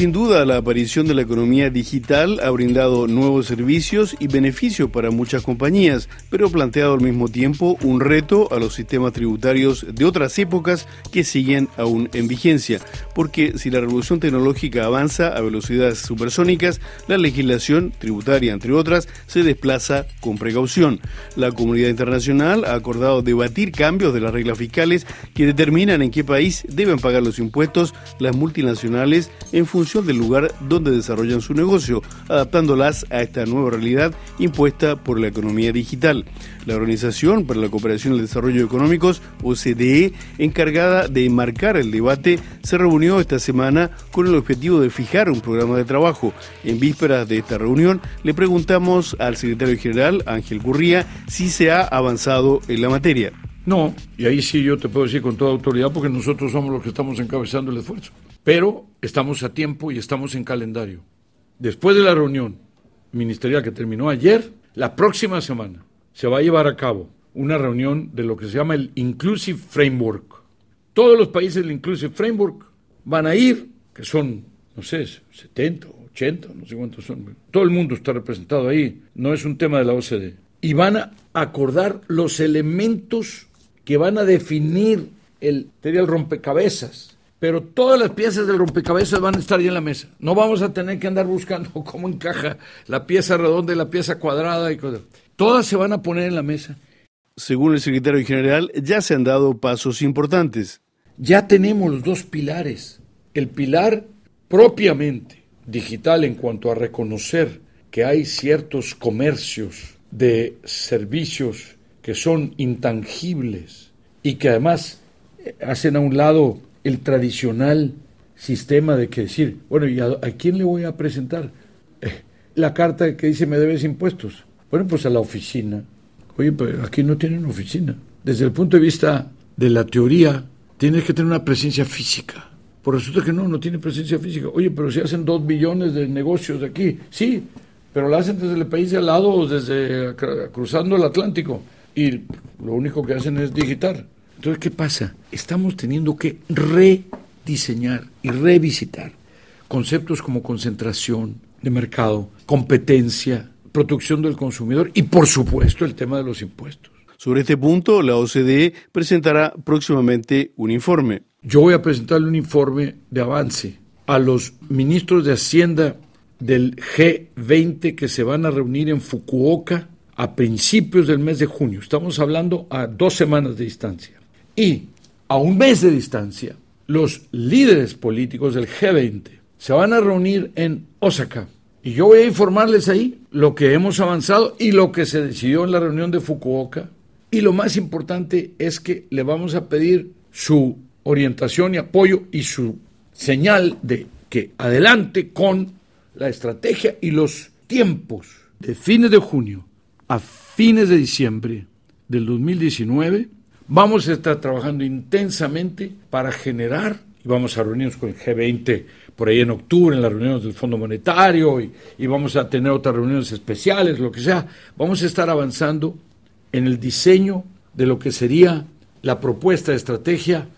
Sin duda, la aparición de la economía digital ha brindado nuevos servicios y beneficios para muchas compañías, pero ha planteado al mismo tiempo un reto a los sistemas tributarios de otras épocas que siguen aún en vigencia, porque si la revolución tecnológica avanza a velocidades supersónicas, la legislación tributaria, entre otras, se desplaza con precaución. La comunidad internacional ha acordado debatir cambios de las reglas fiscales que determinan en qué país deben pagar los impuestos las multinacionales en función del lugar donde desarrollan su negocio, adaptándolas a esta nueva realidad impuesta por la economía digital. La Organización para la Cooperación y el Desarrollo Económicos, OCDE, encargada de enmarcar el debate, se reunió esta semana con el objetivo de fijar un programa de trabajo. En vísperas de esta reunión, le preguntamos al secretario general, Ángel Curría, si se ha avanzado en la materia. No, y ahí sí yo te puedo decir con toda autoridad porque nosotros somos los que estamos encabezando el esfuerzo. Pero estamos a tiempo y estamos en calendario. Después de la reunión ministerial que terminó ayer, la próxima semana se va a llevar a cabo una reunión de lo que se llama el Inclusive Framework. Todos los países del Inclusive Framework van a ir, que son, no sé, 70, 80, no sé cuántos son. Todo el mundo está representado ahí, no es un tema de la OCDE. Y van a acordar los elementos que van a definir el, el rompecabezas pero todas las piezas del rompecabezas van a estar ahí en la mesa. No vamos a tener que andar buscando cómo encaja la pieza redonda y la pieza cuadrada y cosas. Todas se van a poner en la mesa. Según el secretario general, ya se han dado pasos importantes. Ya tenemos los dos pilares. El pilar propiamente digital en cuanto a reconocer que hay ciertos comercios de servicios que son intangibles y que además hacen a un lado el tradicional sistema de que decir, bueno, ¿y a, quién le voy a presentar eh, la carta que dice me debes impuestos? Bueno, pues a la oficina. Oye, pero aquí no tienen oficina. Desde el punto de vista de la teoría, tienes que tener una presencia física. Por resulta que no, no tiene presencia física. Oye, pero si hacen dos billones de negocios aquí, sí, pero lo hacen desde el país de al lado, desde cruzando el Atlántico. Y lo único que hacen es digitar. Entonces, ¿qué pasa? Estamos teniendo que rediseñar y revisitar conceptos como concentración de mercado, competencia, protección del consumidor y, por supuesto, el tema de los impuestos. Sobre este punto, la OCDE presentará próximamente un informe. Yo voy a presentarle un informe de avance a los ministros de Hacienda del G20 que se van a reunir en Fukuoka a principios del mes de junio. Estamos hablando a dos semanas de distancia. Y a un mes de distancia, los líderes políticos del G20 se van a reunir en Osaka. Y yo voy a informarles ahí lo que hemos avanzado y lo que se decidió en la reunión de Fukuoka. Y lo más importante es que le vamos a pedir su orientación y apoyo y su señal de que adelante con la estrategia y los tiempos de fines de junio a fines de diciembre del 2019 Vamos a estar trabajando intensamente para generar, y vamos a reunirnos con el G20 por ahí en octubre, en las reuniones del Fondo Monetario, y, y vamos a tener otras reuniones especiales, lo que sea. Vamos a estar avanzando en el diseño de lo que sería la propuesta de estrategia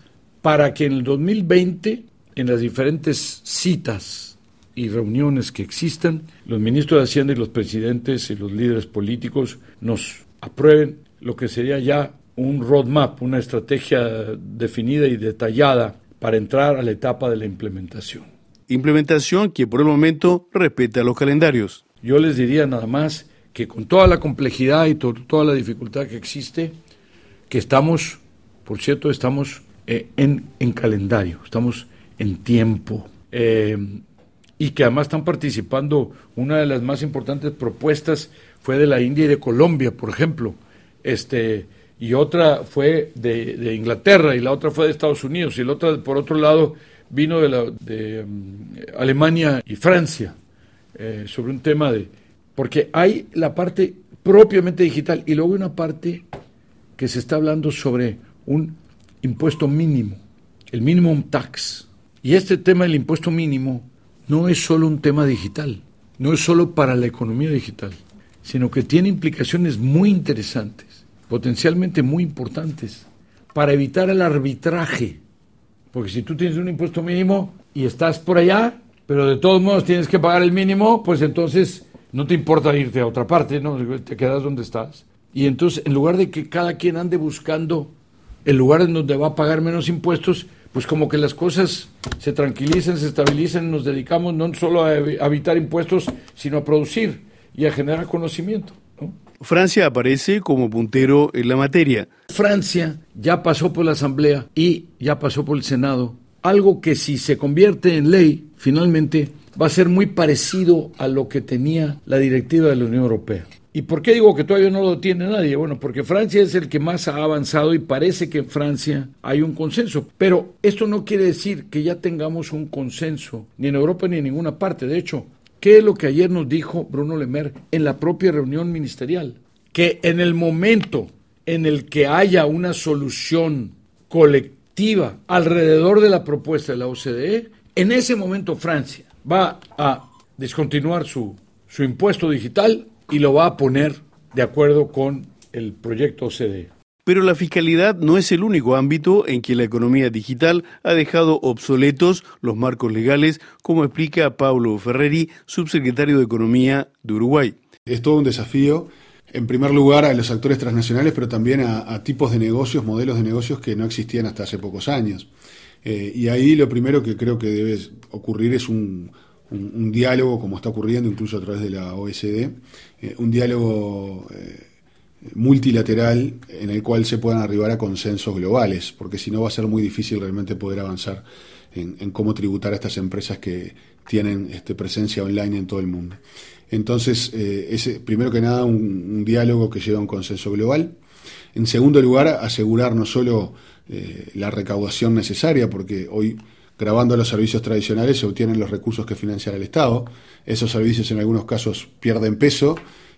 para que en el 2020, en las diferentes citas y reuniones que existan, los ministros de Hacienda y los presidentes y los líderes políticos nos aprueben lo que sería ya un roadmap, una estrategia definida y detallada para entrar a la etapa de la implementación. Implementación que por el momento respeta los calendarios. Yo les diría nada más que con toda la complejidad y toda la dificultad que existe, que estamos, por cierto, estamos eh, en, en, calendario, estamos en tiempo. Eh, y que además están participando, una de las más importantes propuestas fue de la India y de Colombia, por ejemplo. Este, y otra fue de, Inglaterra y la otra fue de Estados Unidos y la otra, por otro lado, vino de, la, de mm, Alemania y Francia eh, sobre un tema de... Porque hay la parte propiamente digital y luego una parte que se está hablando sobre un impuesto mínimo, el minimum tax. Y este tema del impuesto mínimo no es solo un tema digital, no es solo para la economía digital, sino que tiene implicaciones muy interesantes potencialmente muy importantes para evitar el arbitraje. Porque si tú tienes un impuesto mínimo y estás por allá pero de todos modos tienes que pagar el mínimo, pues entonces no te importa irte a otra parte, ¿no? Te quedas donde estás. Y entonces, en lugar de que cada quien ande buscando el lugar en donde va a pagar menos impuestos, pues como que las cosas se tranquilicen, se estabilicen, nos dedicamos no solo a evitar impuestos, sino a producir y a generar conocimiento. Francia aparece como puntero en la materia. Francia ya pasó por la Asamblea y ya pasó por el Senado. Algo que si se convierte en ley, finalmente va a ser muy parecido a lo que tenía la directiva de la Unión Europea. ¿Y por qué digo que todavía no lo tiene nadie? Bueno, porque Francia es el que más ha avanzado y parece que en Francia hay un consenso. Pero esto no quiere decir que ya tengamos un consenso, ni en Europa ni en ninguna parte. De hecho, ¿qué es lo que ayer nos dijo Bruno Lemer en la propia reunión ministerial? Que en el momento en el que haya una solución colectiva alrededor de la propuesta de la OCDE, en ese momento Francia va a descontinuar su, su impuesto digital y lo va a poner de acuerdo con el proyecto OCDE. Pero la fiscalidad no es el único ámbito en que la economía digital ha dejado obsoletos los marcos legales, como explica Pablo Ferreri, subsecretario de Economía de Uruguay. Es todo un desafío, en primer lugar, a los actores transnacionales, pero también a, tipos de negocios, modelos de negocios que no existían hasta hace pocos años. Eh, y ahí lo primero que creo que debe ocurrir es un, un, diálogo, como está ocurriendo incluso a través de la OSD, eh, un diálogo eh, multilateral en el cual se puedan arribar a consensos globales, porque si no va a ser muy difícil realmente poder avanzar en, cómo tributar a estas empresas que tienen este, presencia online en todo el mundo. Entonces, eh, es primero que nada un, diálogo que lleva a un consenso global. En segundo lugar, asegurar no solo la recaudación necesaria, porque hoy grabando los servicios tradicionales se obtienen los recursos que financia el Estado. Esos servicios en algunos casos pierden peso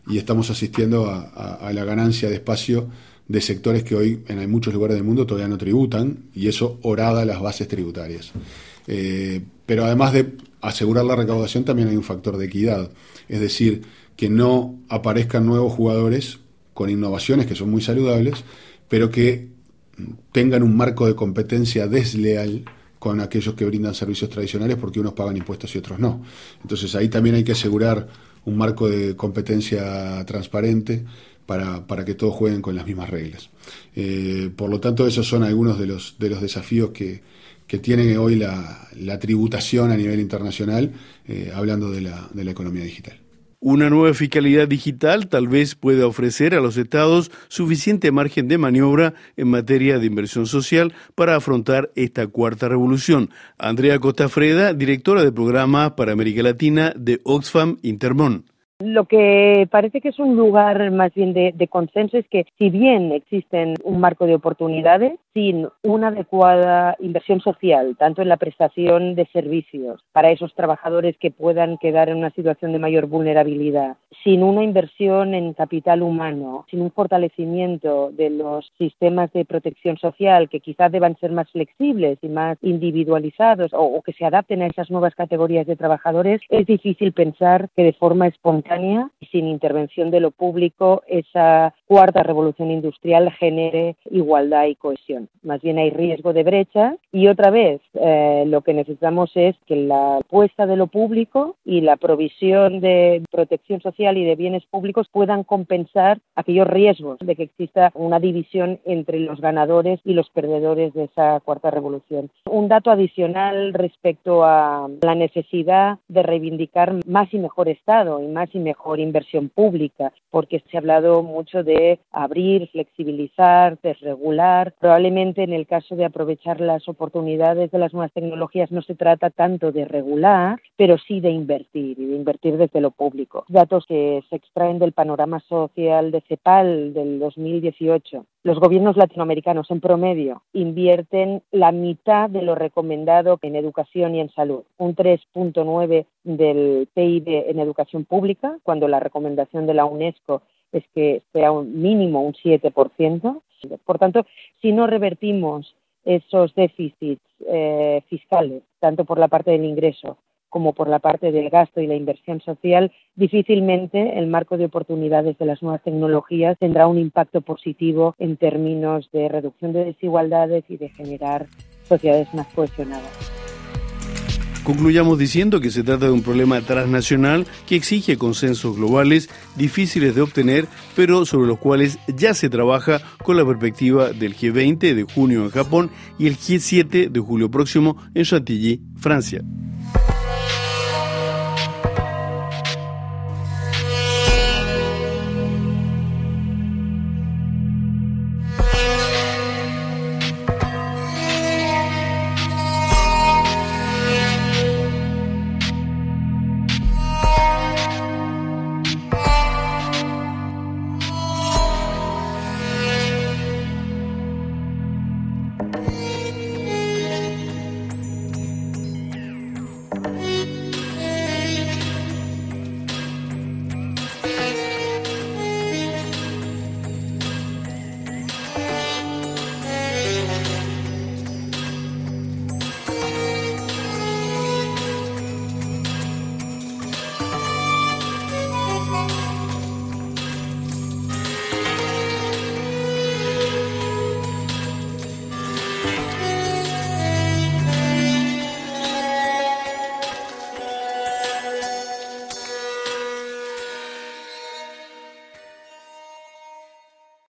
y estamos asistiendo a, la ganancia de espacio de sectores que hoy en muchos lugares del mundo todavía no tributan y eso orada las bases tributarias. Eh, pero además de asegurar la recaudación también hay un factor de equidad, es decir, que no aparezcan nuevos jugadores con innovaciones que son muy saludables, pero que tengan un marco de competencia desleal con aquellos que brindan servicios tradicionales porque unos pagan impuestos y otros no. Entonces ahí también hay que asegurar un marco de competencia transparente para, para que todos jueguen con las mismas reglas. Eh, por lo tanto, esos son algunos de los, de los desafíos que, que tiene hoy la, la, tributación a nivel internacional, eh, hablando de la, de la economía digital. Una nueva fiscalidad digital tal vez pueda ofrecer a los estados suficiente margen de maniobra en materia de inversión social para afrontar esta cuarta revolución. Andrea Costafreda, directora de programa para América Latina de Oxfam Intermón. Lo que parece que es un lugar más bien de, consenso es que si bien existen un marco de oportunidades, sin una adecuada inversión social, tanto en la prestación de servicios para esos trabajadores que puedan quedar en una situación de mayor vulnerabilidad, sin una inversión en capital humano, sin un fortalecimiento de los sistemas de protección social que quizás deban ser más flexibles y más individualizados o, que se adapten a esas nuevas categorías de trabajadores, es difícil pensar que de forma espontánea y sin intervención de lo público esa cuarta revolución industrial genere igualdad y cohesión. Más bien hay riesgo de brecha y otra vez eh, lo que necesitamos es que la apuesta de lo público y la provisión de protección social y de bienes públicos puedan compensar aquellos riesgos de que exista una división entre los ganadores y los perdedores de esa cuarta revolución. Un dato adicional respecto a la necesidad de reivindicar más y mejor Estado y más y mejor inversión pública, porque se ha hablado mucho de abrir, flexibilizar, desregular. Probablemente en el caso de aprovechar las oportunidades de las nuevas tecnologías no se trata tanto de regular, pero sí de invertir y de invertir desde lo público. Datos que se extraen del panorama social de CEPAL del 2018. Los gobiernos latinoamericanos en promedio invierten la mitad de lo recomendado en educación y en salud, un 3.9 del PIB en educación pública cuando la recomendación de la UNESCO es que sea un mínimo un 7%. Por tanto, si no revertimos esos déficits eh, fiscales, tanto por la parte del ingreso como por la parte del gasto y la inversión social, difícilmente el marco de oportunidades de las nuevas tecnologías tendrá un impacto positivo en términos de reducción de desigualdades y de generar sociedades más cohesionadas. Concluyamos diciendo que se trata de un problema transnacional que exige consensos globales difíciles de obtener, pero sobre los cuales ya se trabaja con la perspectiva del G20 de junio en Japón y el G7 de julio próximo en Chantilly, Francia.